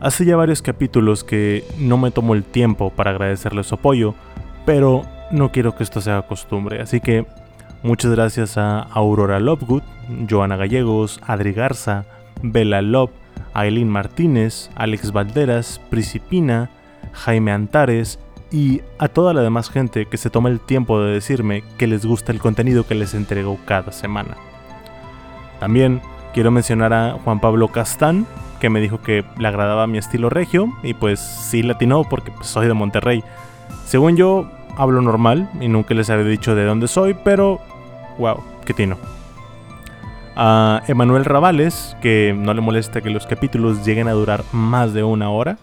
Hace ya varios capítulos que no me tomo el tiempo para agradecerles su apoyo, pero no quiero que esto sea costumbre, así que muchas gracias a Aurora Lovegood, Joana Gallegos, Adri Garza, Bella Love, Aileen Martínez, Alex Valderas, Principina, Jaime Antares y a toda la demás gente que se toma el tiempo de decirme que les gusta el contenido que les entrego cada semana. También quiero mencionar a Juan Pablo Castán, que me dijo que le agradaba mi estilo regio y pues sí latino porque pues, soy de Monterrey. Según yo, hablo normal y nunca les había dicho de dónde soy, pero wow, qué tino. A Emanuel Ravales, que no le molesta que los capítulos lleguen a durar más de una hora.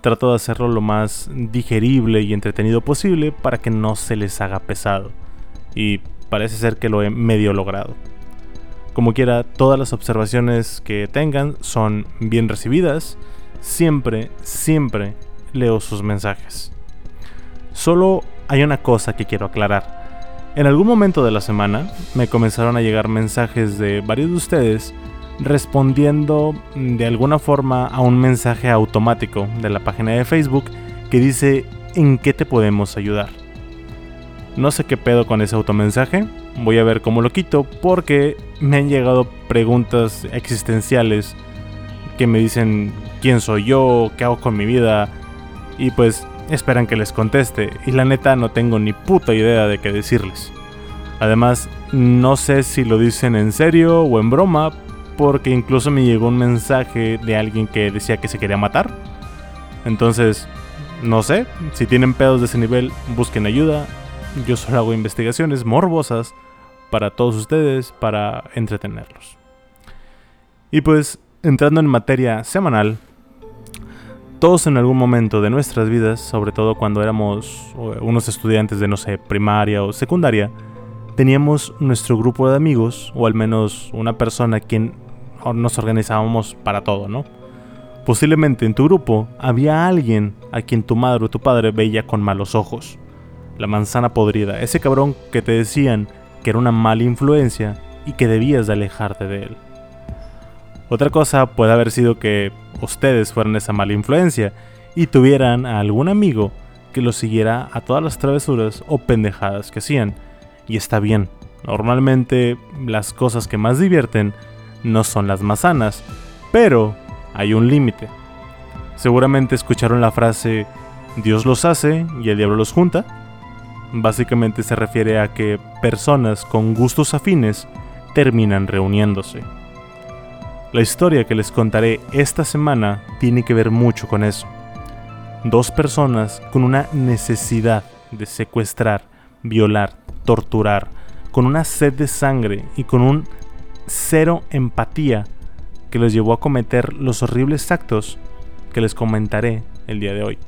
Trato de hacerlo lo más digerible y entretenido posible para que no se les haga pesado. Y parece ser que lo he medio logrado. Como quiera, todas las observaciones que tengan son bien recibidas. Siempre, siempre leo sus mensajes. Solo hay una cosa que quiero aclarar. En algún momento de la semana me comenzaron a llegar mensajes de varios de ustedes respondiendo de alguna forma a un mensaje automático de la página de Facebook que dice ¿en qué te podemos ayudar? No sé qué pedo con ese automensaje, voy a ver cómo lo quito porque me han llegado preguntas existenciales que me dicen quién soy yo, qué hago con mi vida y pues esperan que les conteste y la neta no tengo ni puta idea de qué decirles. Además, no sé si lo dicen en serio o en broma porque incluso me llegó un mensaje de alguien que decía que se quería matar. Entonces, no sé, si tienen pedos de ese nivel, busquen ayuda. Yo solo hago investigaciones morbosas para todos ustedes, para entretenerlos. Y pues, entrando en materia semanal, todos en algún momento de nuestras vidas, sobre todo cuando éramos unos estudiantes de, no sé, primaria o secundaria, teníamos nuestro grupo de amigos, o al menos una persona a quien nos organizábamos para todo, ¿no? Posiblemente en tu grupo había alguien a quien tu madre o tu padre veía con malos ojos. La manzana podrida, ese cabrón que te decían que era una mala influencia y que debías de alejarte de él. Otra cosa puede haber sido que ustedes fueran esa mala influencia y tuvieran a algún amigo que los siguiera a todas las travesuras o pendejadas que hacían. Y está bien, normalmente las cosas que más divierten no son las más sanas, pero hay un límite. Seguramente escucharon la frase Dios los hace y el diablo los junta. Básicamente se refiere a que personas con gustos afines terminan reuniéndose. La historia que les contaré esta semana tiene que ver mucho con eso. Dos personas con una necesidad de secuestrar, violar, torturar, con una sed de sangre y con un cero empatía que los llevó a cometer los horribles actos que les comentaré el día de hoy.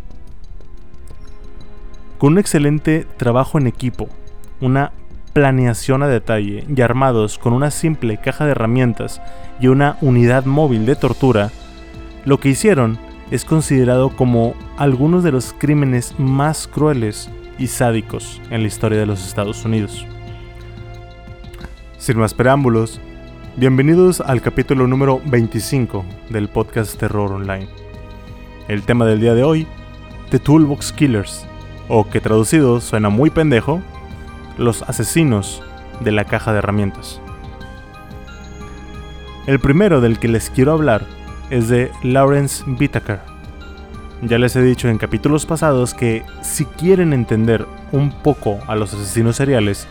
Con un excelente trabajo en equipo, una planeación a detalle y armados con una simple caja de herramientas y una unidad móvil de tortura, lo que hicieron es considerado como algunos de los crímenes más crueles y sádicos en la historia de los Estados Unidos. Sin más preámbulos, bienvenidos al capítulo número 25 del podcast Terror Online. El tema del día de hoy, The Toolbox Killers, o que traducido suena muy pendejo, los asesinos de la caja de herramientas. El primero del que les quiero hablar es de Lawrence Whitaker. Ya les he dicho en capítulos pasados que si quieren entender un poco a los asesinos seriales,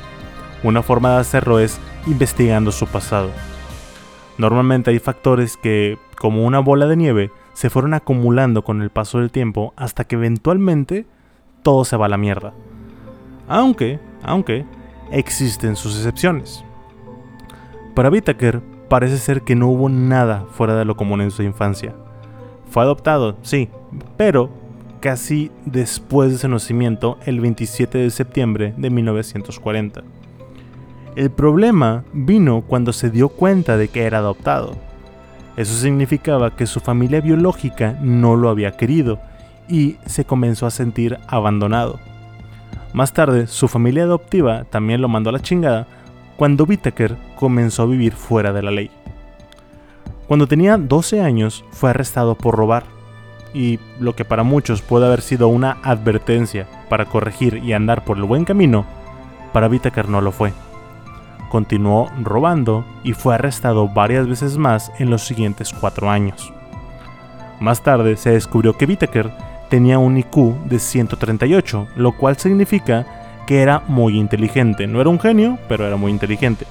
una forma de hacerlo es investigando su pasado. Normalmente hay factores que, como una bola de nieve, se fueron acumulando con el paso del tiempo hasta que eventualmente todo se va a la mierda. Aunque, aunque, existen sus excepciones. Para Whittaker parece ser que no hubo nada fuera de lo común en su infancia. Fue adoptado, sí, pero casi después de su nacimiento, el 27 de septiembre de 1940. El problema vino cuando se dio cuenta de que era adoptado. Eso significaba que su familia biológica no lo había querido y se comenzó a sentir abandonado. Más tarde, su familia adoptiva también lo mandó a la chingada cuando Whittaker comenzó a vivir fuera de la ley. Cuando tenía 12 años fue arrestado por robar, y lo que para muchos puede haber sido una advertencia para corregir y andar por el buen camino, para Whittaker no lo fue. Continuó robando y fue arrestado varias veces más en los siguientes cuatro años. Más tarde se descubrió que Whittaker tenía un IQ de 138, lo cual significa que era muy inteligente. No era un genio, pero era muy inteligente.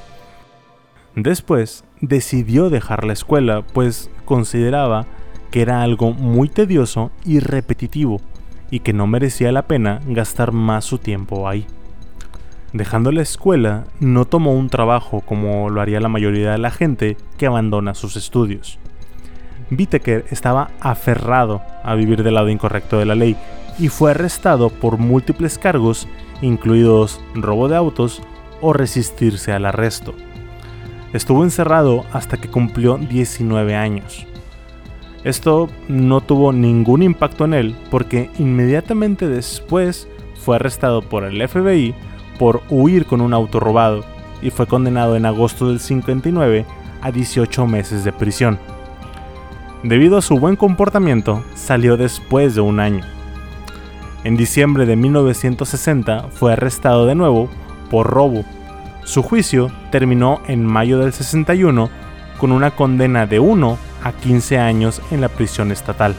Después decidió dejar la escuela, pues consideraba que era algo muy tedioso y repetitivo, y que no merecía la pena gastar más su tiempo ahí. Dejando la escuela, no tomó un trabajo como lo haría la mayoría de la gente que abandona sus estudios. Whittaker estaba aferrado a vivir del lado incorrecto de la ley y fue arrestado por múltiples cargos, incluidos robo de autos o resistirse al arresto. Estuvo encerrado hasta que cumplió 19 años. Esto no tuvo ningún impacto en él porque inmediatamente después fue arrestado por el FBI por huir con un auto robado y fue condenado en agosto del 59 a 18 meses de prisión. Debido a su buen comportamiento, salió después de un año. En diciembre de 1960 fue arrestado de nuevo por robo. Su juicio terminó en mayo del 61 con una condena de 1 a 15 años en la prisión estatal.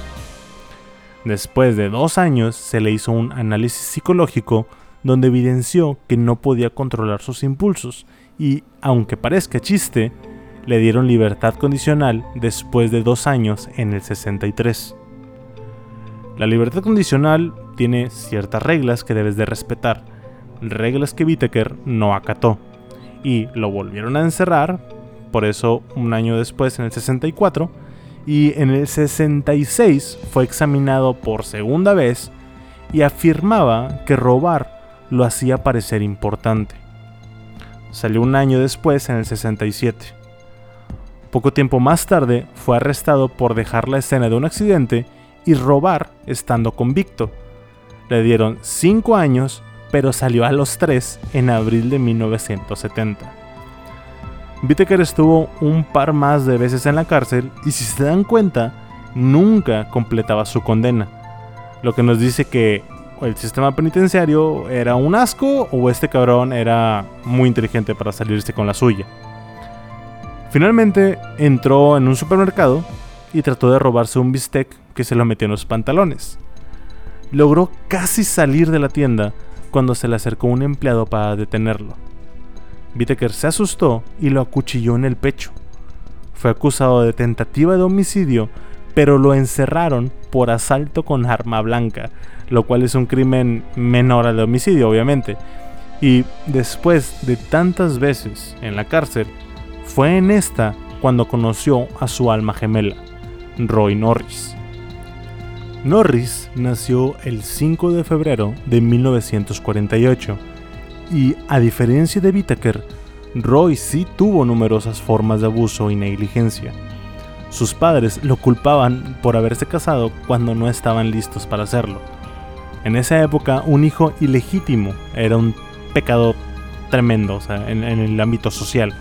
Después de dos años se le hizo un análisis psicológico donde evidenció que no podía controlar sus impulsos y, aunque parezca chiste, le dieron libertad condicional después de dos años en el 63. La libertad condicional tiene ciertas reglas que debes de respetar, reglas que Whittaker no acató, y lo volvieron a encerrar, por eso un año después en el 64, y en el 66 fue examinado por segunda vez y afirmaba que robar lo hacía parecer importante. Salió un año después en el 67. Poco tiempo más tarde fue arrestado por dejar la escena de un accidente y robar estando convicto. Le dieron 5 años, pero salió a los 3 en abril de 1970. Whittaker estuvo un par más de veces en la cárcel y si se dan cuenta, nunca completaba su condena. Lo que nos dice que el sistema penitenciario era un asco o este cabrón era muy inteligente para salirse con la suya. Finalmente entró en un supermercado y trató de robarse un bistec que se lo metió en los pantalones. Logró casi salir de la tienda cuando se le acercó un empleado para detenerlo. Whittaker se asustó y lo acuchilló en el pecho. Fue acusado de tentativa de homicidio, pero lo encerraron por asalto con arma blanca, lo cual es un crimen menor al de homicidio, obviamente. Y después de tantas veces en la cárcel, fue en esta cuando conoció a su alma gemela, Roy Norris. Norris nació el 5 de febrero de 1948 y, a diferencia de Whittaker, Roy sí tuvo numerosas formas de abuso y negligencia. Sus padres lo culpaban por haberse casado cuando no estaban listos para hacerlo. En esa época, un hijo ilegítimo era un pecado tremendo en el ámbito social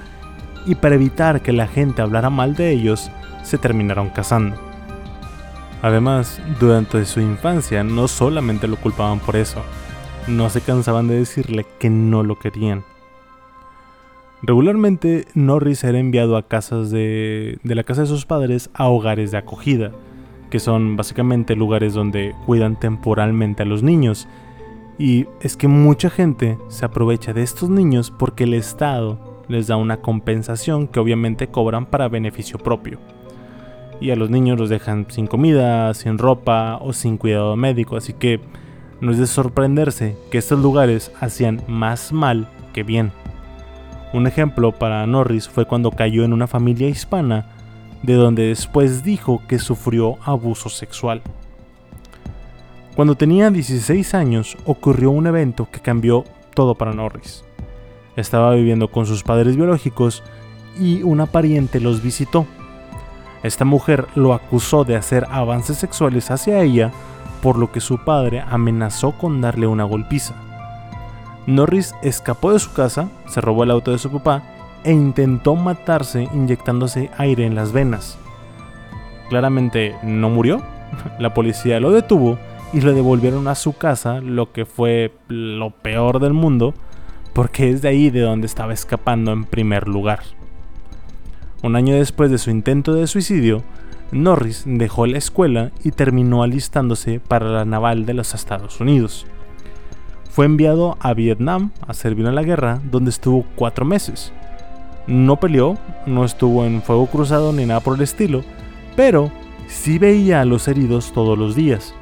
y para evitar que la gente hablara mal de ellos, se terminaron casando. Además, durante su infancia no solamente lo culpaban por eso, no se cansaban de decirle que no lo querían. Regularmente Norris era enviado a casas de, de la casa de sus padres a hogares de acogida, que son básicamente lugares donde cuidan temporalmente a los niños. Y es que mucha gente se aprovecha de estos niños porque el Estado les da una compensación que obviamente cobran para beneficio propio. Y a los niños los dejan sin comida, sin ropa o sin cuidado médico, así que no es de sorprenderse que estos lugares hacían más mal que bien. Un ejemplo para Norris fue cuando cayó en una familia hispana, de donde después dijo que sufrió abuso sexual. Cuando tenía 16 años ocurrió un evento que cambió todo para Norris. Estaba viviendo con sus padres biológicos y una pariente los visitó. Esta mujer lo acusó de hacer avances sexuales hacia ella, por lo que su padre amenazó con darle una golpiza. Norris escapó de su casa, se robó el auto de su papá e intentó matarse inyectándose aire en las venas. Claramente no murió, la policía lo detuvo y lo devolvieron a su casa, lo que fue lo peor del mundo, porque es de ahí de donde estaba escapando en primer lugar. Un año después de su intento de suicidio, Norris dejó la escuela y terminó alistándose para la naval de los Estados Unidos. Fue enviado a Vietnam a servir en la guerra, donde estuvo cuatro meses. No peleó, no estuvo en fuego cruzado ni nada por el estilo, pero sí veía a los heridos todos los días.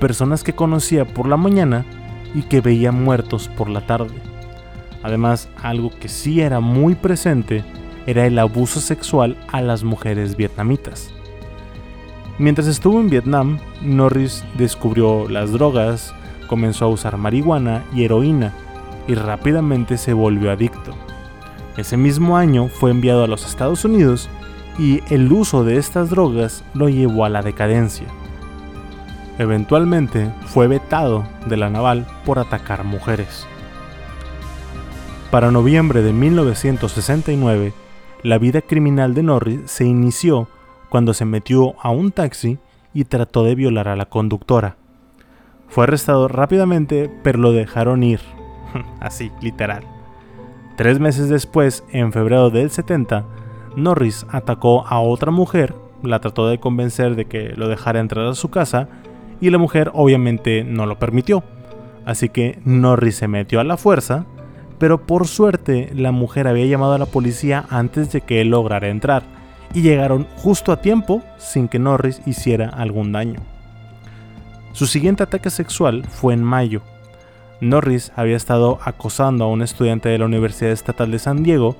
Personas que conocía por la mañana y que veía muertos por la tarde. Además, algo que sí era muy presente era el abuso sexual a las mujeres vietnamitas. Mientras estuvo en Vietnam, Norris descubrió las drogas, comenzó a usar marihuana y heroína y rápidamente se volvió adicto. Ese mismo año fue enviado a los Estados Unidos y el uso de estas drogas lo llevó a la decadencia. Eventualmente fue vetado de la naval por atacar mujeres. Para noviembre de 1969, la vida criminal de Norris se inició cuando se metió a un taxi y trató de violar a la conductora. Fue arrestado rápidamente, pero lo dejaron ir. Así, literal. Tres meses después, en febrero del 70, Norris atacó a otra mujer, la trató de convencer de que lo dejara entrar a su casa y la mujer obviamente no lo permitió. Así que Norris se metió a la fuerza, pero por suerte la mujer había llamado a la policía antes de que él lograra entrar y llegaron justo a tiempo sin que Norris hiciera algún daño. Su siguiente ataque sexual fue en mayo. Norris había estado acosando a un estudiante de la Universidad Estatal de San Diego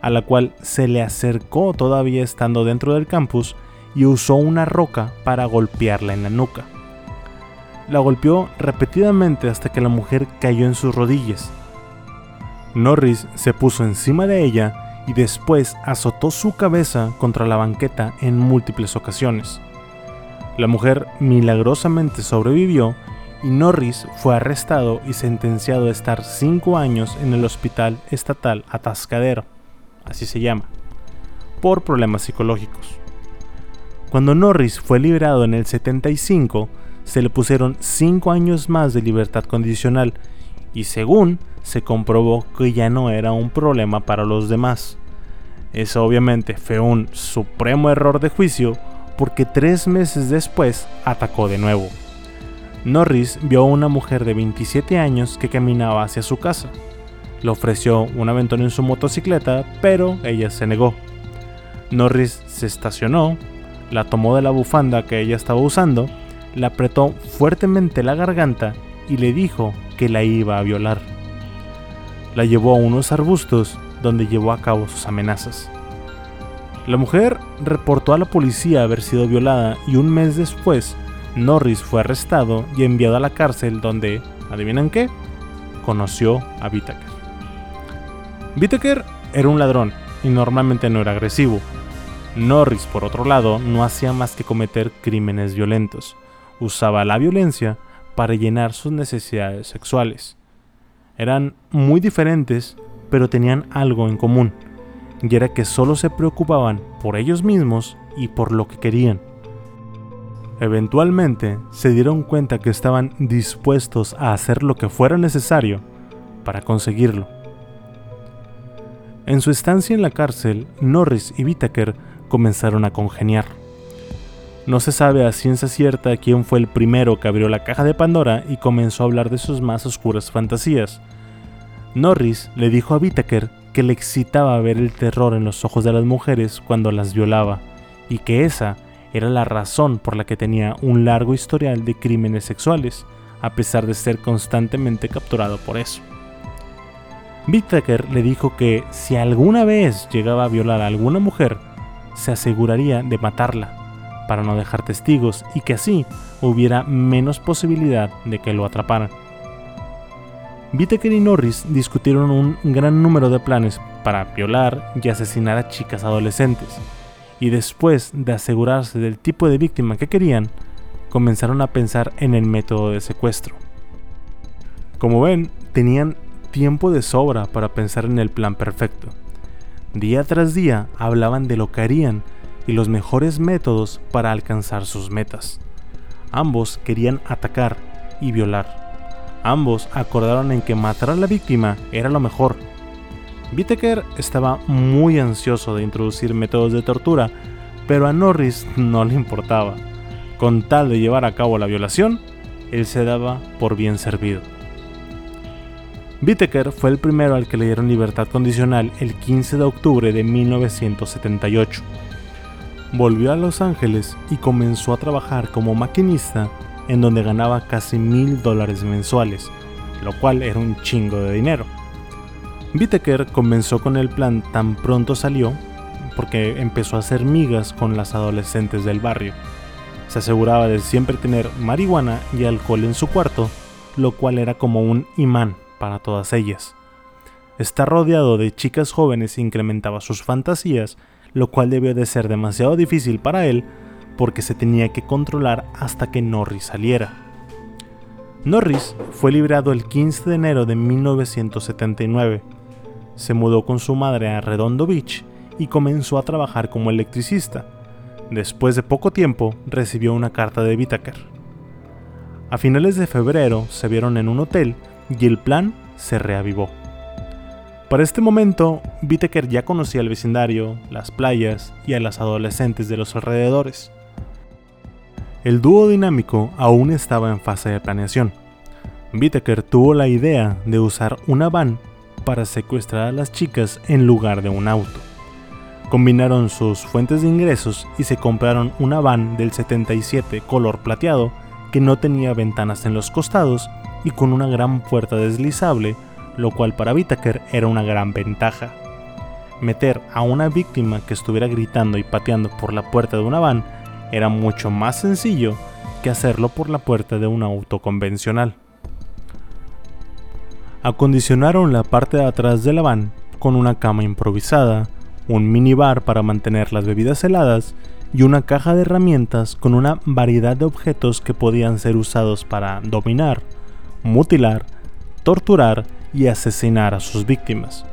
a la cual se le acercó todavía estando dentro del campus y usó una roca para golpearla en la nuca. La golpeó repetidamente hasta que la mujer cayó en sus rodillas. Norris se puso encima de ella y después azotó su cabeza contra la banqueta en múltiples ocasiones. La mujer milagrosamente sobrevivió y Norris fue arrestado y sentenciado a estar cinco años en el hospital estatal Atascadero así se llama, por problemas psicológicos. Cuando Norris fue liberado en el 75, se le pusieron 5 años más de libertad condicional y según se comprobó que ya no era un problema para los demás. Eso obviamente fue un supremo error de juicio porque tres meses después atacó de nuevo. Norris vio a una mujer de 27 años que caminaba hacia su casa le ofreció un aventón en su motocicleta, pero ella se negó. Norris se estacionó, la tomó de la bufanda que ella estaba usando, la apretó fuertemente la garganta y le dijo que la iba a violar. La llevó a unos arbustos donde llevó a cabo sus amenazas. La mujer reportó a la policía haber sido violada y un mes después Norris fue arrestado y enviado a la cárcel donde, ¿adivinan qué? Conoció a Whittaker. Whittaker era un ladrón y normalmente no era agresivo. Norris, por otro lado, no hacía más que cometer crímenes violentos. Usaba la violencia para llenar sus necesidades sexuales. Eran muy diferentes, pero tenían algo en común, y era que solo se preocupaban por ellos mismos y por lo que querían. Eventualmente se dieron cuenta que estaban dispuestos a hacer lo que fuera necesario para conseguirlo. En su estancia en la cárcel, Norris y Whittaker comenzaron a congeniar. No se sabe a ciencia cierta quién fue el primero que abrió la caja de Pandora y comenzó a hablar de sus más oscuras fantasías. Norris le dijo a Whittaker que le excitaba ver el terror en los ojos de las mujeres cuando las violaba, y que esa era la razón por la que tenía un largo historial de crímenes sexuales, a pesar de ser constantemente capturado por eso. Whittaker le dijo que si alguna vez llegaba a violar a alguna mujer, se aseguraría de matarla, para no dejar testigos y que así hubiera menos posibilidad de que lo atraparan. Whittaker y Norris discutieron un gran número de planes para violar y asesinar a chicas adolescentes, y después de asegurarse del tipo de víctima que querían, comenzaron a pensar en el método de secuestro. Como ven, tenían tiempo de sobra para pensar en el plan perfecto. Día tras día hablaban de lo que harían y los mejores métodos para alcanzar sus metas. Ambos querían atacar y violar. Ambos acordaron en que matar a la víctima era lo mejor. Whittaker estaba muy ansioso de introducir métodos de tortura, pero a Norris no le importaba. Con tal de llevar a cabo la violación, él se daba por bien servido. Whittaker fue el primero al que le dieron libertad condicional el 15 de octubre de 1978. Volvió a Los Ángeles y comenzó a trabajar como maquinista en donde ganaba casi mil dólares mensuales, lo cual era un chingo de dinero. Whittaker comenzó con el plan tan pronto salió porque empezó a hacer migas con las adolescentes del barrio. Se aseguraba de siempre tener marihuana y alcohol en su cuarto, lo cual era como un imán para todas ellas. Estar rodeado de chicas jóvenes incrementaba sus fantasías, lo cual debió de ser demasiado difícil para él porque se tenía que controlar hasta que Norris saliera. Norris fue liberado el 15 de enero de 1979. Se mudó con su madre a Redondo Beach y comenzó a trabajar como electricista. Después de poco tiempo recibió una carta de Whittaker. A finales de febrero se vieron en un hotel y el plan se reavivó. Para este momento, Whittaker ya conocía el vecindario, las playas y a las adolescentes de los alrededores. El dúo dinámico aún estaba en fase de planeación. Whittaker tuvo la idea de usar una van para secuestrar a las chicas en lugar de un auto. Combinaron sus fuentes de ingresos y se compraron una van del 77 color plateado que no tenía ventanas en los costados y con una gran puerta deslizable, lo cual para Whittaker era una gran ventaja. Meter a una víctima que estuviera gritando y pateando por la puerta de una van era mucho más sencillo que hacerlo por la puerta de un auto convencional. Acondicionaron la parte de atrás de la van con una cama improvisada, un minibar para mantener las bebidas heladas y una caja de herramientas con una variedad de objetos que podían ser usados para dominar, mutilar, torturar y asesinar a sus víctimas.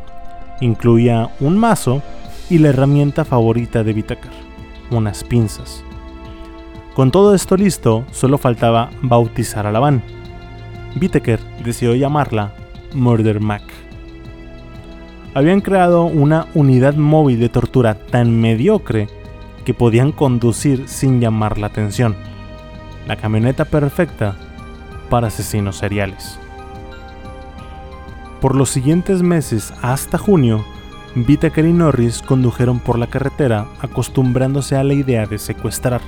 Incluía un mazo y la herramienta favorita de Vitakar, unas pinzas. Con todo esto listo, solo faltaba bautizar a la van. Whittaker decidió llamarla Murder Mac. Habían creado una unidad móvil de tortura tan mediocre que podían conducir sin llamar la atención. La camioneta perfecta para asesinos seriales. Por los siguientes meses hasta junio, Whittaker y Norris condujeron por la carretera acostumbrándose a la idea de secuestrar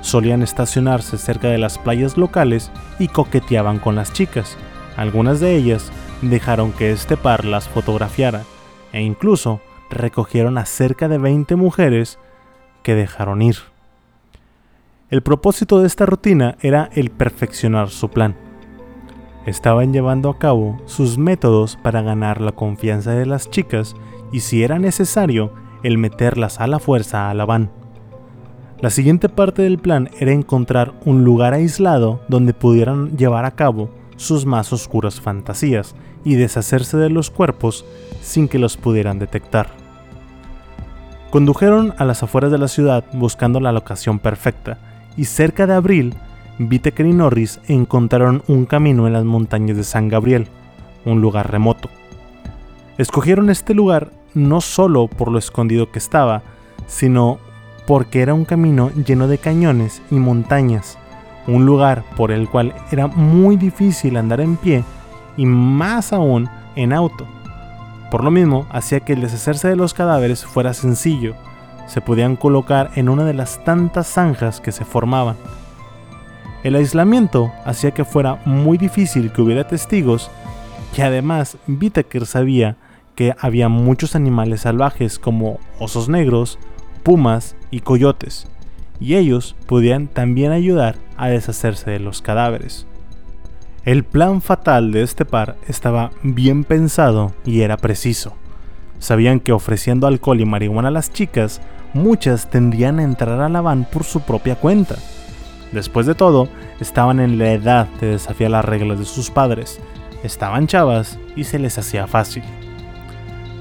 solían estacionarse cerca de las playas locales y coqueteaban con las chicas. Algunas de ellas dejaron que este par las fotografiara e incluso recogieron a cerca de 20 mujeres que dejaron ir. El propósito de esta rutina era el perfeccionar su plan. Estaban llevando a cabo sus métodos para ganar la confianza de las chicas y si era necesario, el meterlas a la fuerza a la van. La siguiente parte del plan era encontrar un lugar aislado donde pudieran llevar a cabo sus más oscuras fantasías y deshacerse de los cuerpos sin que los pudieran detectar. Condujeron a las afueras de la ciudad buscando la locación perfecta y cerca de abril, Whittaker y Norris encontraron un camino en las montañas de San Gabriel, un lugar remoto. Escogieron este lugar no solo por lo escondido que estaba, sino porque era un camino lleno de cañones y montañas, un lugar por el cual era muy difícil andar en pie y más aún en auto. Por lo mismo, hacía que el deshacerse de los cadáveres fuera sencillo, se podían colocar en una de las tantas zanjas que se formaban. El aislamiento hacía que fuera muy difícil que hubiera testigos y además Whittaker sabía que había muchos animales salvajes como osos negros, pumas y coyotes, y ellos podían también ayudar a deshacerse de los cadáveres. El plan fatal de este par estaba bien pensado y era preciso. Sabían que ofreciendo alcohol y marihuana a las chicas, muchas tendrían a entrar a la van por su propia cuenta. Después de todo, estaban en la edad de desafiar las reglas de sus padres, estaban chavas y se les hacía fácil.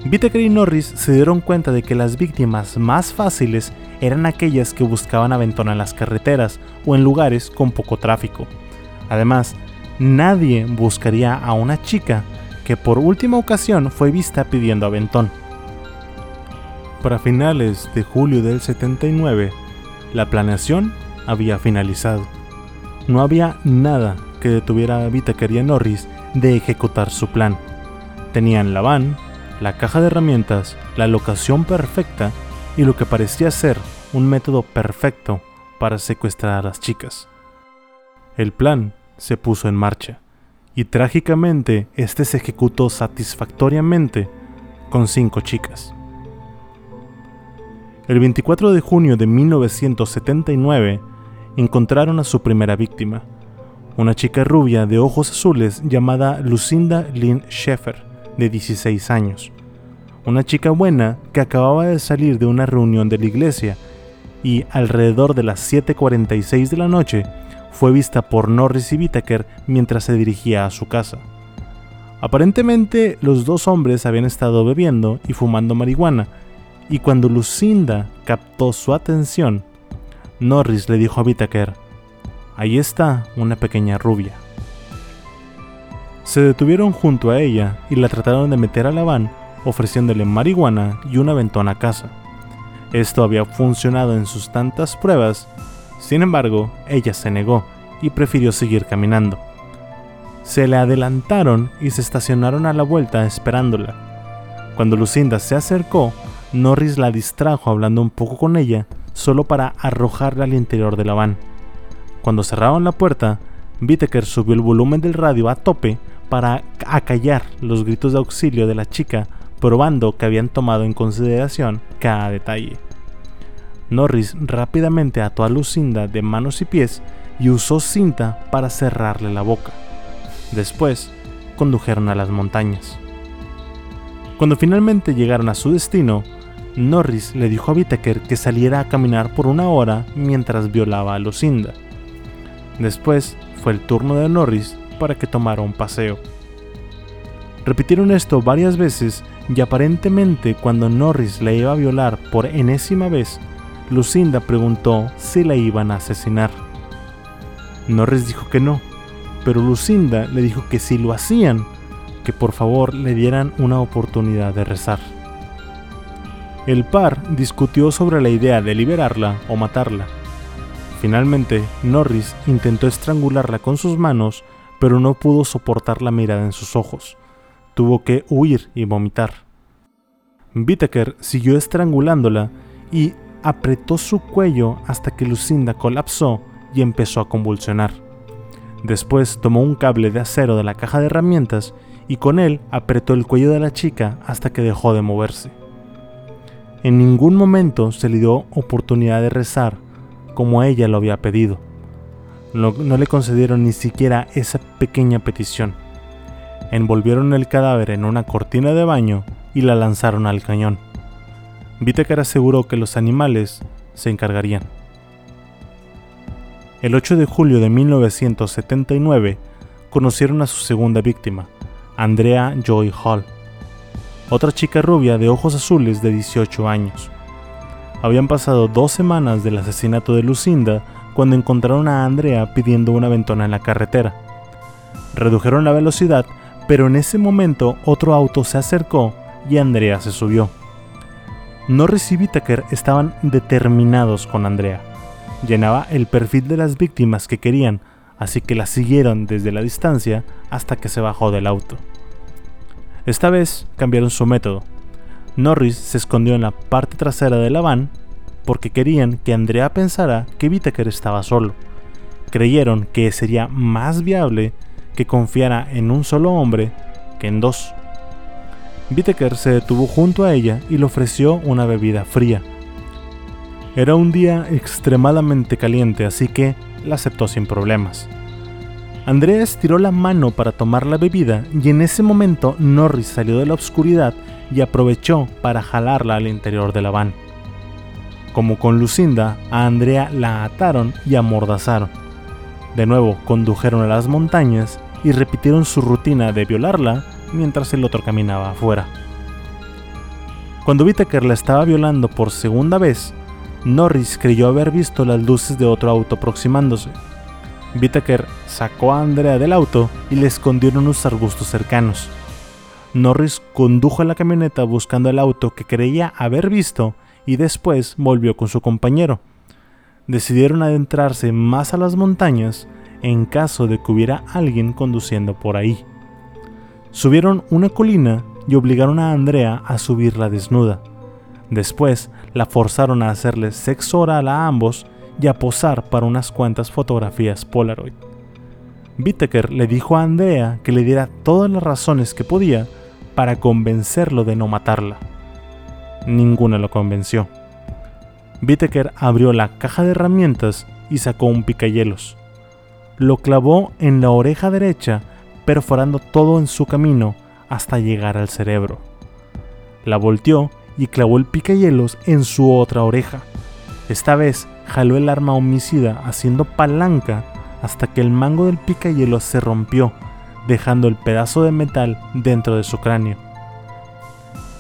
Whittaker y Norris se dieron cuenta de que las víctimas más fáciles eran aquellas que buscaban aventón en las carreteras o en lugares con poco tráfico. Además, nadie buscaría a una chica que por última ocasión fue vista pidiendo aventón. Para finales de julio del 79, la planeación había finalizado. No había nada que detuviera a Whittaker y Norris de ejecutar su plan. Tenían la van, la caja de herramientas, la locación perfecta y lo que parecía ser un método perfecto para secuestrar a las chicas. El plan se puso en marcha y trágicamente este se ejecutó satisfactoriamente con cinco chicas. El 24 de junio de 1979 encontraron a su primera víctima, una chica rubia de ojos azules llamada Lucinda Lynn Sheffer, de 16 años. Una chica buena que acababa de salir de una reunión de la iglesia y alrededor de las 7.46 de la noche fue vista por Norris y Whittaker mientras se dirigía a su casa. Aparentemente los dos hombres habían estado bebiendo y fumando marihuana, y cuando Lucinda captó su atención, Norris le dijo a Whittaker, Ahí está una pequeña rubia. Se detuvieron junto a ella y la trataron de meter a la van ofreciéndole marihuana y una ventona a casa. Esto había funcionado en sus tantas pruebas, sin embargo, ella se negó y prefirió seguir caminando. Se le adelantaron y se estacionaron a la vuelta esperándola. Cuando Lucinda se acercó, Norris la distrajo hablando un poco con ella, solo para arrojarla al interior de la van. Cuando cerraron la puerta, Whittaker subió el volumen del radio a tope para acallar los gritos de auxilio de la chica, probando que habían tomado en consideración cada detalle. Norris rápidamente ató a Lucinda de manos y pies y usó cinta para cerrarle la boca. Después, condujeron a las montañas. Cuando finalmente llegaron a su destino, Norris le dijo a Whittaker que saliera a caminar por una hora mientras violaba a Lucinda. Después fue el turno de Norris para que tomara un paseo. Repitieron esto varias veces y aparentemente cuando Norris la iba a violar por enésima vez, Lucinda preguntó si la iban a asesinar. Norris dijo que no, pero Lucinda le dijo que si lo hacían, que por favor le dieran una oportunidad de rezar. El par discutió sobre la idea de liberarla o matarla, Finalmente, Norris intentó estrangularla con sus manos, pero no pudo soportar la mirada en sus ojos. Tuvo que huir y vomitar. Whittaker siguió estrangulándola y apretó su cuello hasta que Lucinda colapsó y empezó a convulsionar. Después tomó un cable de acero de la caja de herramientas y con él apretó el cuello de la chica hasta que dejó de moverse. En ningún momento se le dio oportunidad de rezar como ella lo había pedido. No, le concedieron ni siquiera esa pequeña petición. Envolvieron el cadáver en una cortina de baño y la lanzaron al cañón. Whittaker aseguró que los animales se encargarían. El 8 de julio de 1979 conocieron a su segunda víctima, Andrea Joy Hall, otra chica rubia de ojos azules de 18 años. Habían pasado dos semanas del asesinato de Lucinda cuando encontraron a Andrea pidiendo una ventona en la carretera. Redujeron la velocidad, pero en ese momento otro auto se acercó y Andrea se subió. Norris y Whittaker estaban determinados con Andrea. Llenaba el perfil de las víctimas que querían, así que la siguieron desde la distancia hasta que se bajó del auto. Esta vez cambiaron su método Norris se escondió en la parte trasera de la van porque querían que Andrea pensara que Whittaker estaba solo. Creyeron que sería más viable que confiara en un solo hombre que en dos. Whittaker se detuvo junto a ella y le ofreció una bebida fría. Era un día extremadamente caliente, así que la aceptó sin problemas. Andrea estiró la mano para tomar la bebida y en ese momento Norris salió de la oscuridad y aprovechó para jalarla al interior de la van. Como con Lucinda, a Andrea la ataron y amordazaron. De nuevo condujeron a las montañas y repitieron su rutina de violarla mientras el otro caminaba afuera. Cuando Whittaker la estaba violando por segunda vez, Norris creyó haber visto las luces de otro auto aproximándose. Whittaker sacó a Andrea del auto y le escondió en unos arbustos cercanos. Norris condujo la camioneta buscando el auto que creía haber visto y después volvió con su compañero. Decidieron adentrarse más a las montañas en caso de que hubiera alguien conduciendo por ahí. Subieron una colina y obligaron a Andrea a subirla desnuda. Después la forzaron a hacerle sexo oral a ambos y a posar para unas cuantas fotografías Polaroid. Whittaker le dijo a Andrea que le diera todas las razones que podía para convencerlo de no matarla. Ninguna lo convenció. Whittaker abrió la caja de herramientas y sacó un picayelos. Lo clavó en la oreja derecha, perforando todo en su camino hasta llegar al cerebro. La volteó y clavó el picahielos en su otra oreja. Esta vez jaló el arma homicida haciendo palanca hasta que el mango del picahielos se rompió, dejando el pedazo de metal dentro de su cráneo.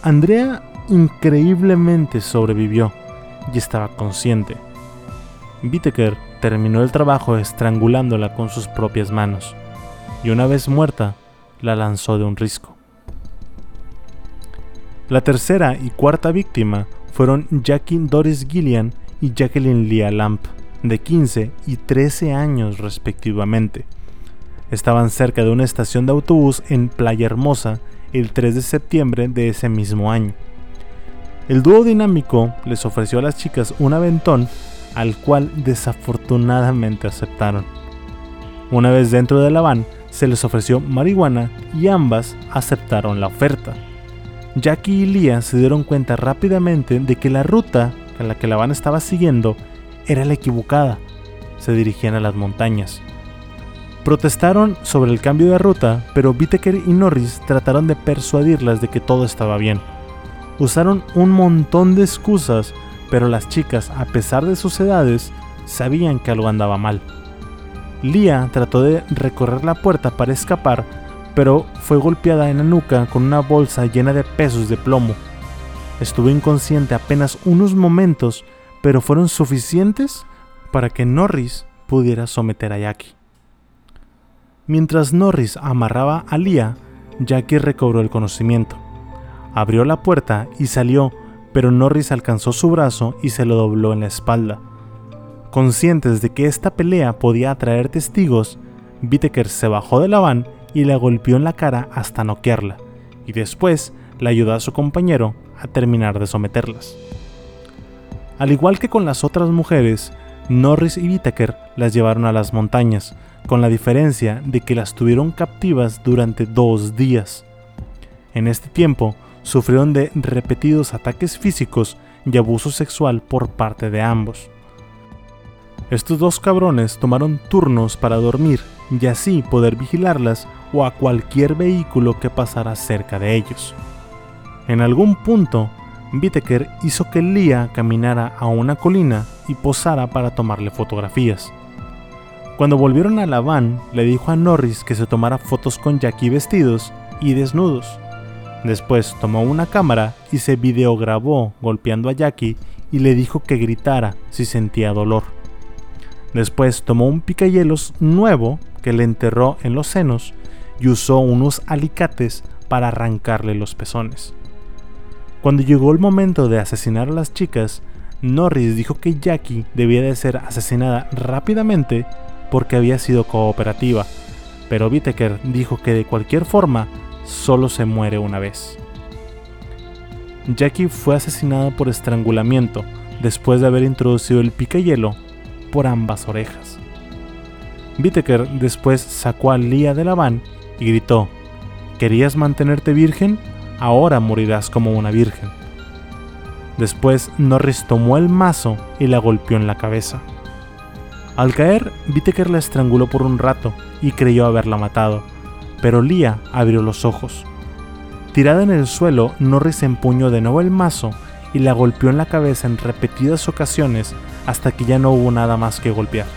Andrea increíblemente sobrevivió y estaba consciente. Whittaker terminó el trabajo estrangulándola con sus propias manos, y una vez muerta, la lanzó de un risco. La tercera y cuarta víctima fueron Jackie Doris Gillian y Jacqueline Leah Lamp, de 15 y 13 años respectivamente. Estaban cerca de una estación de autobús en Playa Hermosa el 3 de septiembre de ese mismo año. El dúo dinámico les ofreció a las chicas un aventón al cual desafortunadamente aceptaron. Una vez dentro de la van, se les ofreció marihuana y ambas aceptaron la oferta. Jackie y Lia se dieron cuenta rápidamente de que la ruta a la que la van estaba siguiendo era la equivocada. Se dirigían a las montañas. Protestaron sobre el cambio de ruta, pero Whittaker y Norris trataron de persuadirlas de que todo estaba bien. Usaron un montón de excusas, pero las chicas, a pesar de sus edades, sabían que algo andaba mal. Lia trató de recorrer la puerta para escapar, pero fue golpeada en la nuca con una bolsa llena de pesos de plomo. Estuvo inconsciente apenas unos momentos, pero fueron suficientes para que Norris pudiera someter a Jackie. Mientras Norris amarraba a Lia, Jackie recobró el conocimiento. Abrió la puerta y salió, pero Norris alcanzó su brazo y se lo dobló en la espalda. Conscientes de que esta pelea podía atraer testigos, Whittaker se bajó de la van y la golpeó en la cara hasta noquearla, y después le ayudó a su compañero a terminar de someterlas. Al igual que con las otras mujeres, Norris y Whittaker las llevaron a las montañas, con la diferencia de que las tuvieron captivas durante dos días. En este tiempo, sufrieron de repetidos ataques físicos y abuso sexual por parte de ambos. Estos dos cabrones tomaron turnos para dormir y así poder vigilarlas o a cualquier vehículo que pasara cerca de ellos. En algún punto, Whittaker hizo que Lia caminara a una colina y posara para tomarle fotografías. Cuando volvieron a la van, le dijo a Norris que se tomara fotos con Jackie vestidos y desnudos. Después tomó una cámara y se videograbó golpeando a Jackie y le dijo que gritara si sentía dolor. Después tomó un picahielos nuevo que le enterró en los senos y usó unos alicates para arrancarle los pezones. Cuando llegó el momento de asesinar a las chicas, Norris dijo que Jackie debía de ser asesinada rápidamente porque había sido cooperativa, pero Whittaker dijo que de cualquier forma solo se muere una vez. Jackie fue asesinada por estrangulamiento después de haber introducido el hielo por ambas orejas. Whittaker después sacó a Lia de la van y gritó, ¿Querías mantenerte virgen? Ahora morirás como una virgen. Después Norris tomó el mazo y la golpeó en la cabeza. Al caer, Whittaker la estranguló por un rato y creyó haberla matado, pero Lia abrió los ojos. Tirada en el suelo, Norris empuñó de nuevo el mazo y la golpeó en la cabeza en repetidas ocasiones hasta que ya no hubo nada más que golpear.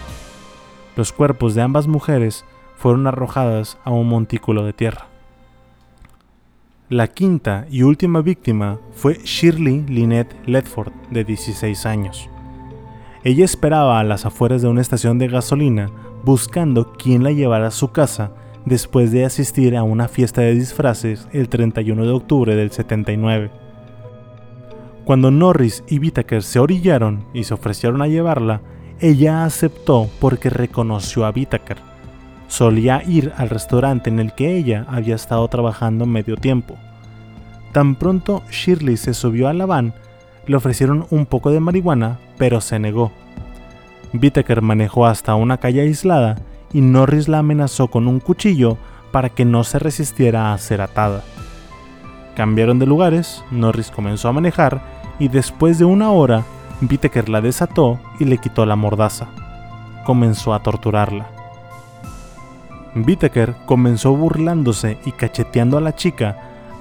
Los cuerpos de ambas mujeres fueron arrojadas a un montículo de tierra. La quinta y última víctima fue Shirley Lynette Ledford, de 16 años. Ella esperaba a las afueras de una estación de gasolina buscando quién la llevara a su casa después de asistir a una fiesta de disfraces el 31 de octubre del 79. Cuando Norris y Whittaker se orillaron y se ofrecieron a llevarla, ella aceptó porque reconoció a Whittaker. Solía ir al restaurante en el que ella había estado trabajando medio tiempo. Tan pronto Shirley se subió a la van, le ofrecieron un poco de marihuana, pero se negó. Whittaker manejó hasta una calle aislada y Norris la amenazó con un cuchillo para que no se resistiera a ser atada. Cambiaron de lugares, Norris comenzó a manejar y después de una hora, Whittaker la desató y le quitó la mordaza. Comenzó a torturarla. Whittaker comenzó burlándose y cacheteando a la chica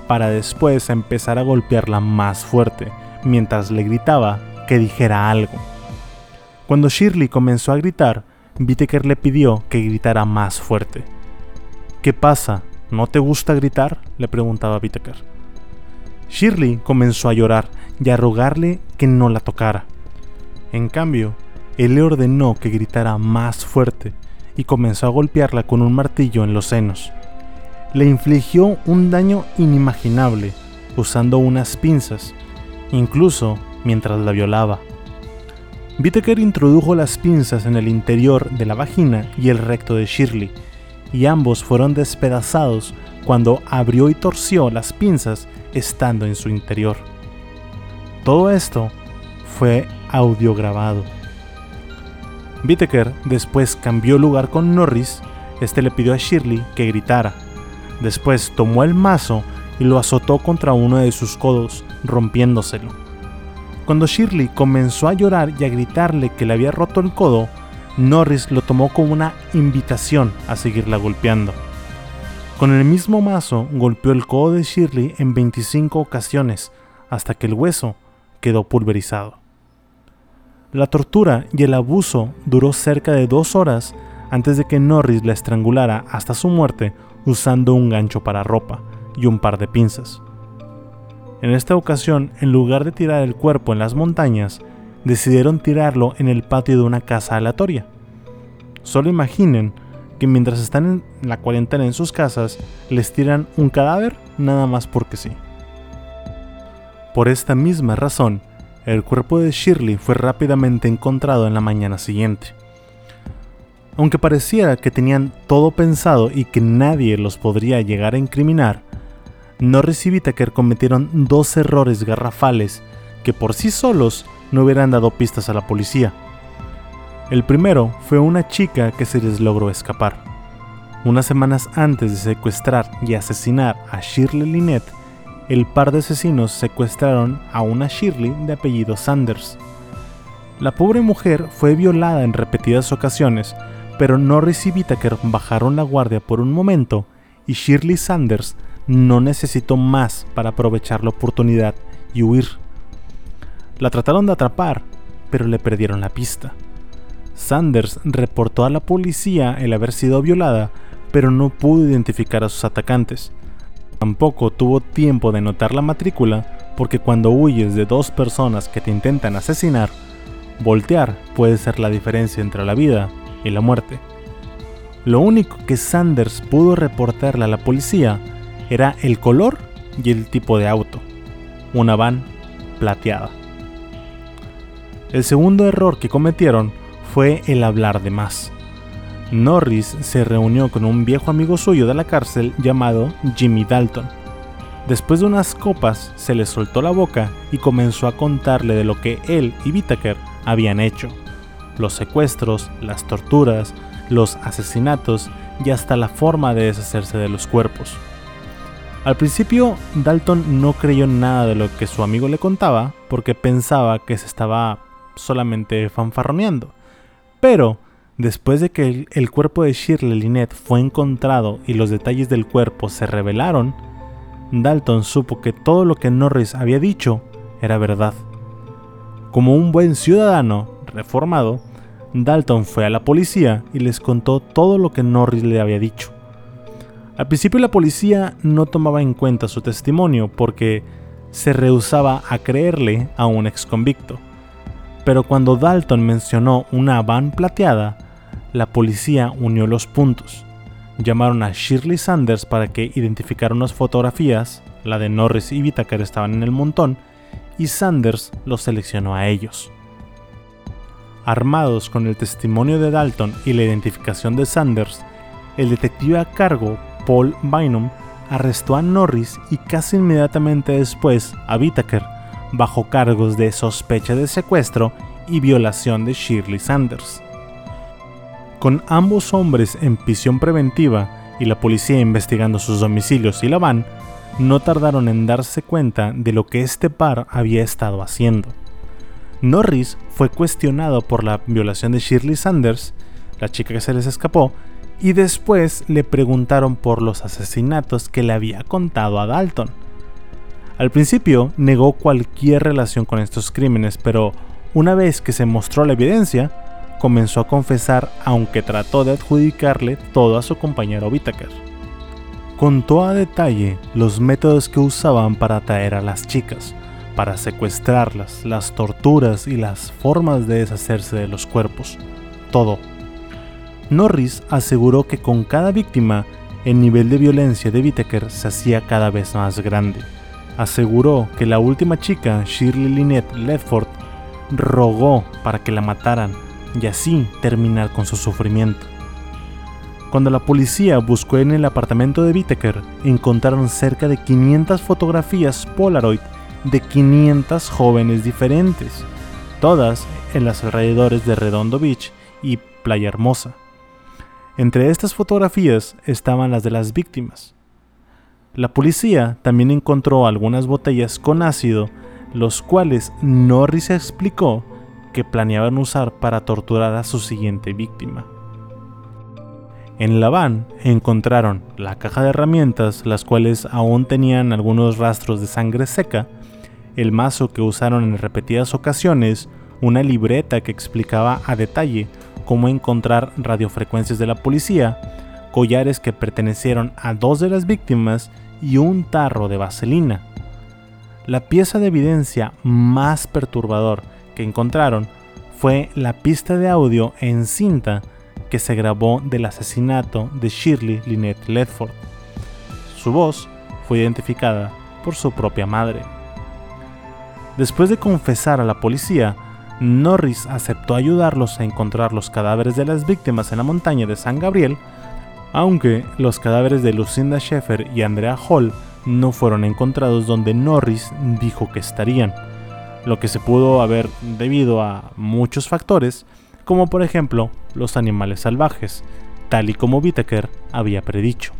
para después empezar a golpearla más fuerte mientras le gritaba que dijera algo. Cuando Shirley comenzó a gritar, Whittaker le pidió que gritara más fuerte. ¿Qué pasa? ¿No te gusta gritar? le preguntaba Whittaker. Shirley comenzó a llorar y a rogarle que no la tocara. En cambio, él le ordenó que gritara más fuerte y comenzó a golpearla con un martillo en los senos. Le infligió un daño inimaginable usando unas pinzas incluso mientras la violaba. Whittaker introdujo las pinzas en el interior de la vagina y el recto de Shirley, y ambos fueron despedazados cuando abrió y torció las pinzas estando en su interior. Todo esto fue audiograbado. Whittaker después cambió lugar con Norris, este le pidió a Shirley que gritara. Después tomó el mazo y lo azotó contra uno de sus codos, rompiéndoselo. Cuando Shirley comenzó a llorar y a gritarle que le había roto el codo, Norris lo tomó como una invitación a seguirla golpeando. Con el mismo mazo golpeó el codo de Shirley en 25 ocasiones hasta que el hueso quedó pulverizado. La tortura y el abuso duró cerca de dos horas antes de que Norris la estrangulara hasta su muerte usando un gancho para ropa y un par de pinzas. En esta ocasión, en lugar de tirar el cuerpo en las montañas, decidieron tirarlo en el patio de una casa aleatoria. Solo imaginen que mientras están en la cuarentena en sus casas, les tiran un cadáver nada más porque sí. Por esta misma razón, el cuerpo de Shirley fue rápidamente encontrado en la mañana siguiente. Aunque pareciera que tenían todo pensado y que nadie los podría llegar a incriminar, Norris y Whittaker cometieron dos errores garrafales que por sí solos no hubieran dado pistas a la policía. El primero fue una chica que se les logró escapar. Unas semanas antes de secuestrar y asesinar a Shirley Lynette, el par de asesinos secuestraron a una Shirley de apellido Sanders. La pobre mujer fue violada en repetidas ocasiones, pero Norris y Whittaker bajaron la guardia por un momento y Shirley Sanders no necesitó más para aprovechar la oportunidad y huir. La trataron de atrapar, pero le perdieron la pista. Sanders reportó a la policía el haber sido violada, pero no pudo identificar a sus atacantes. Tampoco tuvo tiempo de notar la matrícula, porque cuando huyes de dos personas que te intentan asesinar, voltear puede ser la diferencia entre la vida y la muerte. Lo único que Sanders pudo reportarle a la policía era el color y el tipo de auto, una van plateada. El segundo error que cometieron fue el hablar de más. Norris se reunió con un viejo amigo suyo de la cárcel llamado Jimmy Dalton. Después de unas copas se le soltó la boca y comenzó a contarle de lo que él y Whittaker habían hecho. Los secuestros, las torturas, los asesinatos y hasta la forma de deshacerse de los cuerpos. Al principio, Dalton no creyó nada de lo que su amigo le contaba porque pensaba que se estaba solamente fanfarroneando. Pero, después de que el, cuerpo de Shirley Lynette fue encontrado y los detalles del cuerpo se revelaron, Dalton supo que todo lo que Norris había dicho era verdad. Como un buen ciudadano reformado, Dalton fue a la policía y les contó todo lo que Norris le había dicho. Al principio la policía no tomaba en cuenta su testimonio porque se rehusaba a creerle a un ex convicto. Pero cuando Dalton mencionó una van plateada, la policía unió los puntos. Llamaron a Shirley Sanders para que identificara unas fotografías, la de Norris y Whittaker estaban en el montón, y Sanders los seleccionó a ellos. Armados con el testimonio de Dalton y la identificación de Sanders, el detective a cargo, Paul Bynum, arrestó a Norris y casi inmediatamente después a Whittaker, bajo cargos de sospecha de secuestro y violación de Shirley Sanders. Con ambos hombres en prisión preventiva y la policía investigando sus domicilios y la van, no tardaron en darse cuenta de lo que este par había estado haciendo. Norris fue cuestionado por la violación de Shirley Sanders, la chica que se les escapó, y después le preguntaron por los asesinatos que le había contado a Dalton. Al principio negó cualquier relación con estos crímenes, pero una vez que se mostró la evidencia, comenzó a confesar aunque trató de adjudicarle todo a su compañero Whittaker. Contó a detalle los métodos que usaban para atraer a las chicas, para secuestrarlas, las torturas y las formas de deshacerse de los cuerpos. Todo. Norris aseguró que con cada víctima el nivel de violencia de Whittaker se hacía cada vez más grande. Aseguró que la última chica, Shirley Lynette Ledford, rogó para que la mataran y así terminar con su sufrimiento. Cuando la policía buscó en el apartamento de Whittaker, encontraron cerca de 500 fotografías Polaroid de 500 jóvenes diferentes, todas en los alrededores de Redondo Beach y Playa Hermosa. Entre estas fotografías estaban las de las víctimas. La policía también encontró algunas botellas con ácido, los cuales Norris explicó que planeaban usar para torturar a su siguiente víctima. En la van encontraron la caja de herramientas, las cuales aún tenían algunos rastros de sangre seca, el mazo que usaron en repetidas ocasiones, una libreta que explicaba a detalle cómo encontrar radiofrecuencias de la policía, collares que pertenecieron a dos de las víctimas y un tarro de vaselina. La pieza de evidencia más perturbador que encontraron fue la pista de audio en cinta que se grabó del asesinato de Shirley Lynette Ledford. Su voz fue identificada por su propia madre. Después de confesar a la policía, Norris aceptó ayudarlos a encontrar los cadáveres de las víctimas en la montaña de San Gabriel, aunque los cadáveres de Lucinda Sheffer y Andrea Hall no fueron encontrados donde Norris dijo que estarían lo que se pudo haber debido a muchos factores, como por ejemplo los animales salvajes, tal y como Whittaker había predicho.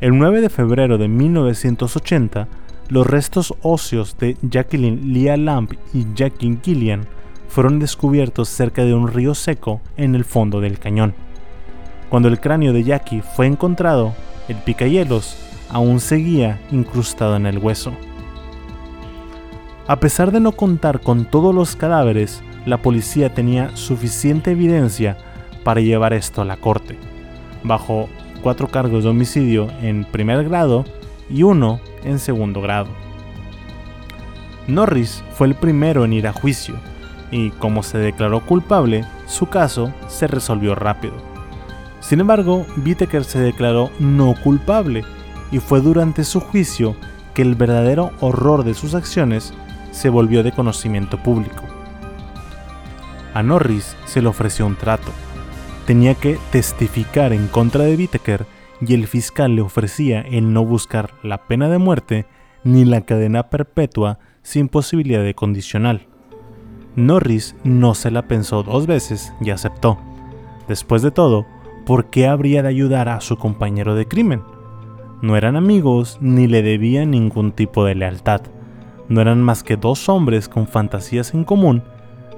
El 9 de febrero de 1980, los restos óseos de Jacqueline Leah Lamb y Jacqueline Gillian fueron descubiertos cerca de un río seco en el fondo del cañón. Cuando el cráneo de Jackie fue encontrado, el picahielos aún seguía incrustado en el hueso. A pesar de no contar con todos los cadáveres, la policía tenía suficiente evidencia para llevar esto a la corte, bajo cuatro cargos de homicidio en primer grado y uno en segundo grado. Norris fue el primero en ir a juicio, y como se declaró culpable, su caso se resolvió rápido. Sin embargo, Whittaker se declaró no culpable, y fue durante su juicio que el verdadero horror de sus acciones se volvió de conocimiento público. A Norris se le ofreció un trato. Tenía que testificar en contra de Whittaker y el fiscal le ofrecía el no buscar la pena de muerte ni la cadena perpetua sin posibilidad de condicional. Norris no se la pensó dos veces y aceptó. Después de todo, ¿por qué habría de ayudar a su compañero de crimen? No eran amigos ni le debían ningún tipo de lealtad. No eran más que dos hombres con fantasías en común.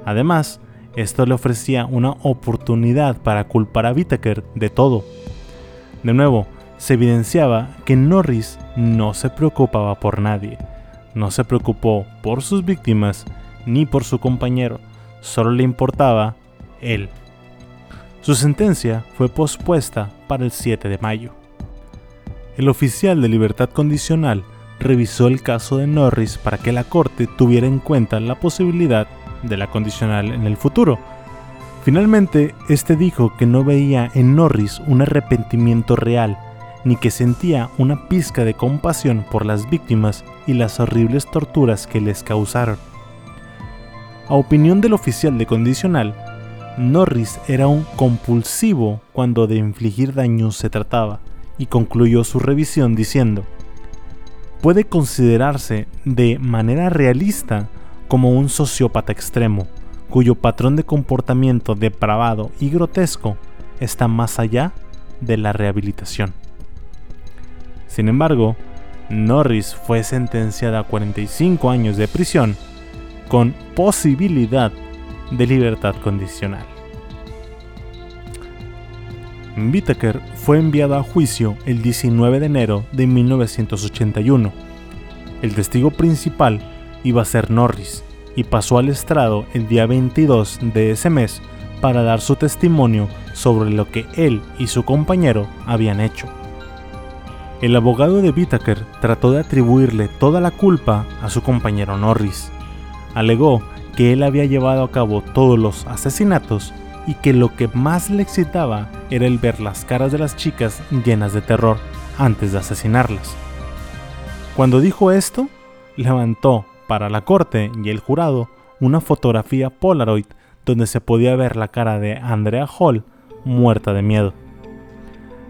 Además, esto le ofrecía una oportunidad para culpar a Whittaker de todo. De nuevo, se evidenciaba que Norris no se preocupaba por nadie. No se preocupó por sus víctimas ni por su compañero, solo le importaba él. Su sentencia fue pospuesta para el 7 de mayo. El oficial de libertad condicional revisó el caso de Norris para que la corte tuviera en cuenta la posibilidad de la condicional en el futuro. Finalmente, este dijo que no veía en Norris un arrepentimiento real, ni que sentía una pizca de compasión por las víctimas y las horribles torturas que les causaron. A opinión del oficial de condicional, Norris era un compulsivo cuando de infligir daños se trataba, y concluyó su revisión diciendo, puede considerarse de manera realista como un sociópata extremo, cuyo patrón de comportamiento depravado y grotesco está más allá de la rehabilitación. Sin embargo, Norris fue sentenciada a 45 años de prisión con posibilidad de libertad condicional. Whittaker fue enviado a juicio el 19 de enero de 1981. El testigo principal iba a ser Norris y pasó al estrado el día 22 de ese mes para dar su testimonio sobre lo que él y su compañero habían hecho. El abogado de Whittaker trató de atribuirle toda la culpa a su compañero Norris. Alegó que él había llevado a cabo todos los asesinatos y que lo que más le excitaba era el ver las caras de las chicas llenas de terror antes de asesinarlas. Cuando dijo esto, levantó para la corte y el jurado una fotografía Polaroid donde se podía ver la cara de Andrea Hall muerta de miedo.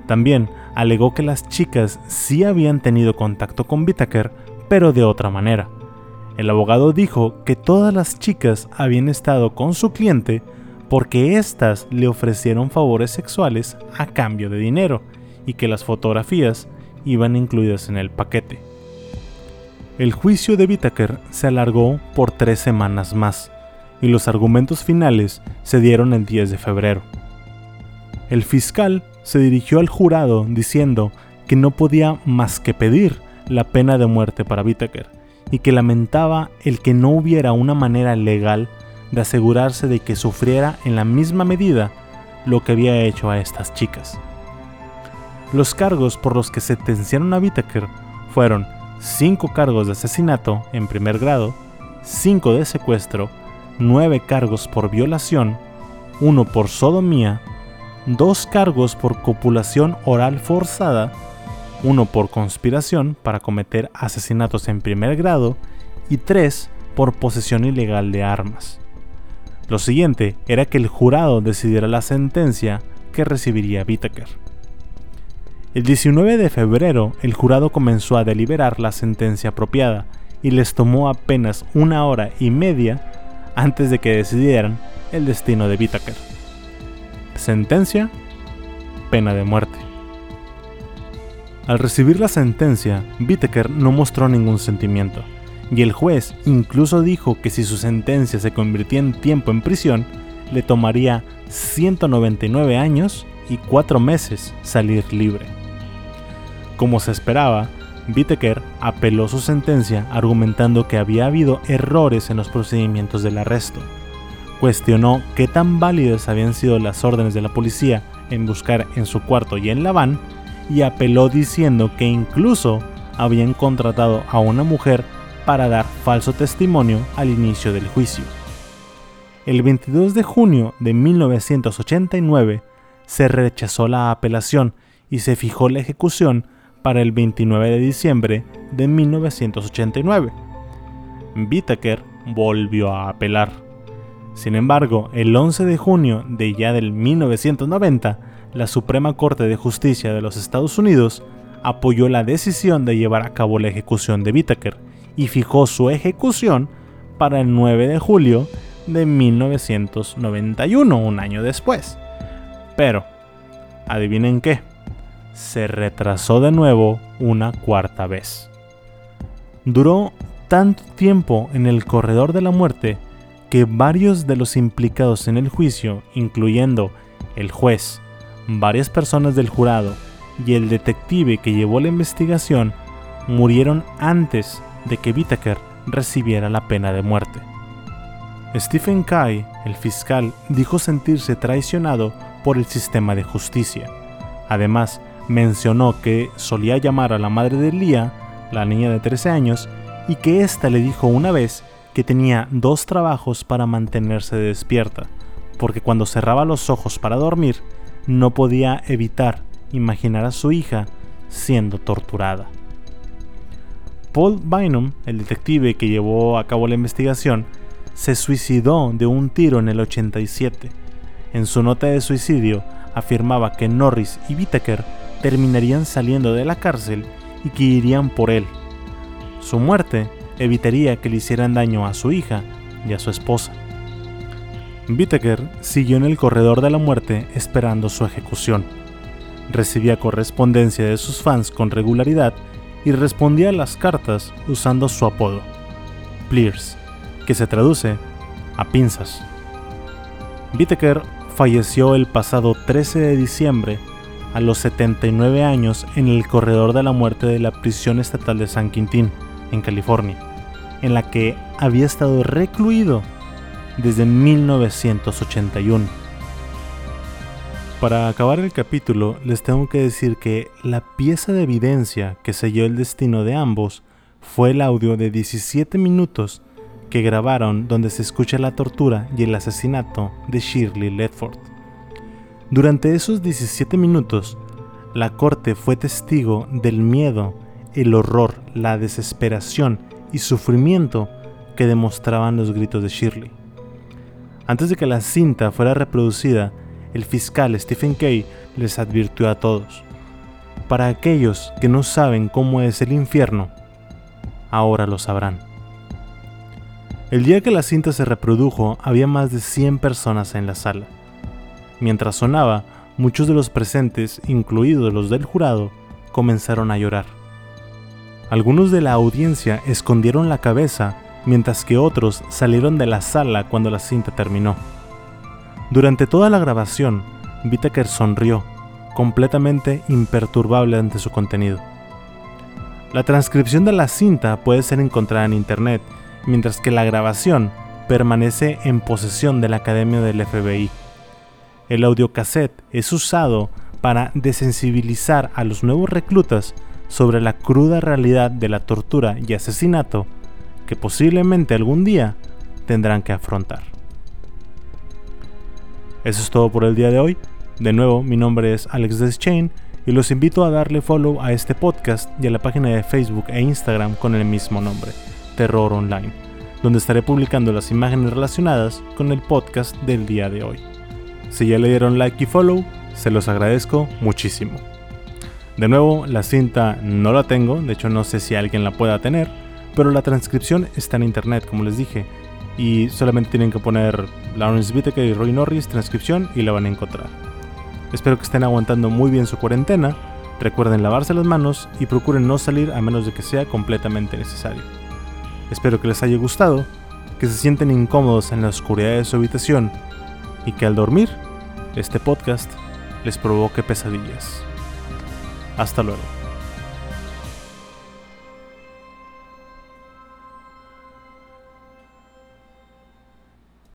También alegó que las chicas sí habían tenido contacto con Whittaker, pero de otra manera. El abogado dijo que todas las chicas habían estado con su cliente porque éstas le ofrecieron favores sexuales a cambio de dinero y que las fotografías iban incluidas en el paquete. El juicio de Whittaker se alargó por tres semanas más y los argumentos finales se dieron el 10 de febrero. El fiscal se dirigió al jurado diciendo que no podía más que pedir la pena de muerte para Whittaker y que lamentaba el que no hubiera una manera legal de asegurarse de que sufriera en la misma medida lo que había hecho a estas chicas. Los cargos por los que sentenciaron a Whittaker fueron 5 cargos de asesinato en primer grado, 5 de secuestro, 9 cargos por violación, 1 por sodomía, 2 cargos por copulación oral forzada, 1 por conspiración para cometer asesinatos en primer grado y 3 por posesión ilegal de armas. Lo siguiente era que el jurado decidiera la sentencia que recibiría Whittaker. El 19 de febrero, el jurado comenzó a deliberar la sentencia apropiada y les tomó apenas una hora y media antes de que decidieran el destino de Whittaker. Sentencia: pena de muerte. Al recibir la sentencia, Whittaker no mostró ningún sentimiento y el juez incluso dijo que si su sentencia se convirtió en tiempo en prisión, le tomaría 199 años y 4 meses salir libre. Como se esperaba, Whittaker apeló su sentencia argumentando que había habido errores en los procedimientos del arresto. Cuestionó qué tan válidas habían sido las órdenes de la policía en buscar en su cuarto y en la van y apeló diciendo que incluso habían contratado a una mujer para dar falso testimonio al inicio del juicio. El 22 de junio de 1989 se rechazó la apelación y se fijó la ejecución para el 29 de diciembre de 1989. Whittaker volvió a apelar. Sin embargo, el 11 de junio de ya del 1990, la Suprema Corte de Justicia de los Estados Unidos apoyó la decisión de llevar a cabo la ejecución de Whittaker y fijó su ejecución para el 9 de julio de 1991, un año después. Pero, adivinen qué, se retrasó de nuevo una cuarta vez. Duró tanto tiempo en el corredor de la muerte que varios de los implicados en el juicio, incluyendo el juez, varias personas del jurado y el detective que llevó la investigación, murieron antes de que Whittaker recibiera la pena de muerte. Stephen Kay, el fiscal, dijo sentirse traicionado por el sistema de justicia. Además, mencionó que solía llamar a la madre de Lia, la niña de 13 años, y que ésta le dijo una vez que tenía dos trabajos para mantenerse despierta, porque cuando cerraba los ojos para dormir, no podía evitar imaginar a su hija siendo torturada. Paul Bynum, el detective que llevó a cabo la investigación, se suicidó de un tiro en el 87. En su nota de suicidio afirmaba que Norris y Whittaker terminarían saliendo de la cárcel y que irían por él. Su muerte evitaría que le hicieran daño a su hija y a su esposa. Whittaker siguió en el corredor de la muerte esperando su ejecución. Recibía correspondencia de sus fans con regularidad y respondía a las cartas usando su apodo, Plears, que se traduce a pinzas. Whittaker falleció el pasado 13 de diciembre a los 79 años en el corredor de la muerte de la prisión estatal de San Quintín, en California, en la que había estado recluido desde 1981. Para acabar el capítulo, les tengo que decir que la pieza de evidencia que selló el destino de ambos fue el audio de 17 minutos que grabaron donde se escucha la tortura y el asesinato de Shirley Ledford. Durante esos 17 minutos, la corte fue testigo del miedo, el horror, la desesperación y sufrimiento que demostraban los gritos de Shirley. Antes de que la cinta fuera reproducida, el fiscal Stephen Kay les advirtió a todos, para aquellos que no saben cómo es el infierno, ahora lo sabrán. El día que la cinta se reprodujo había más de 100 personas en la sala. Mientras sonaba, muchos de los presentes, incluidos los del jurado, comenzaron a llorar. Algunos de la audiencia escondieron la cabeza mientras que otros salieron de la sala cuando la cinta terminó. Durante toda la grabación, Whittaker sonrió, completamente imperturbable ante su contenido. La transcripción de la cinta puede ser encontrada en internet, mientras que la grabación permanece en posesión de la Academia del FBI. El audiocassette es usado para desensibilizar a los nuevos reclutas sobre la cruda realidad de la tortura y asesinato que posiblemente algún día tendrán que afrontar. Eso es todo por el día de hoy. De nuevo, mi nombre es Alex Deschain y los invito a darle follow a este podcast y a la página de Facebook e Instagram con el mismo nombre, Terror Online, donde estaré publicando las imágenes relacionadas con el podcast del día de hoy. Si ya le dieron like y follow, se los agradezco muchísimo. De nuevo, la cinta no la tengo, de hecho no sé si alguien la pueda tener, pero la transcripción está en internet, como les dije, y solamente tienen que poner Lawrence Whittaker y Roy Norris transcripción y la van a encontrar. Espero que estén aguantando muy bien su cuarentena, recuerden lavarse las manos y procuren no salir a menos de que sea completamente necesario. Espero que les haya gustado, que se sienten incómodos en la oscuridad de su habitación y que al dormir, este podcast les provoque pesadillas. Hasta luego.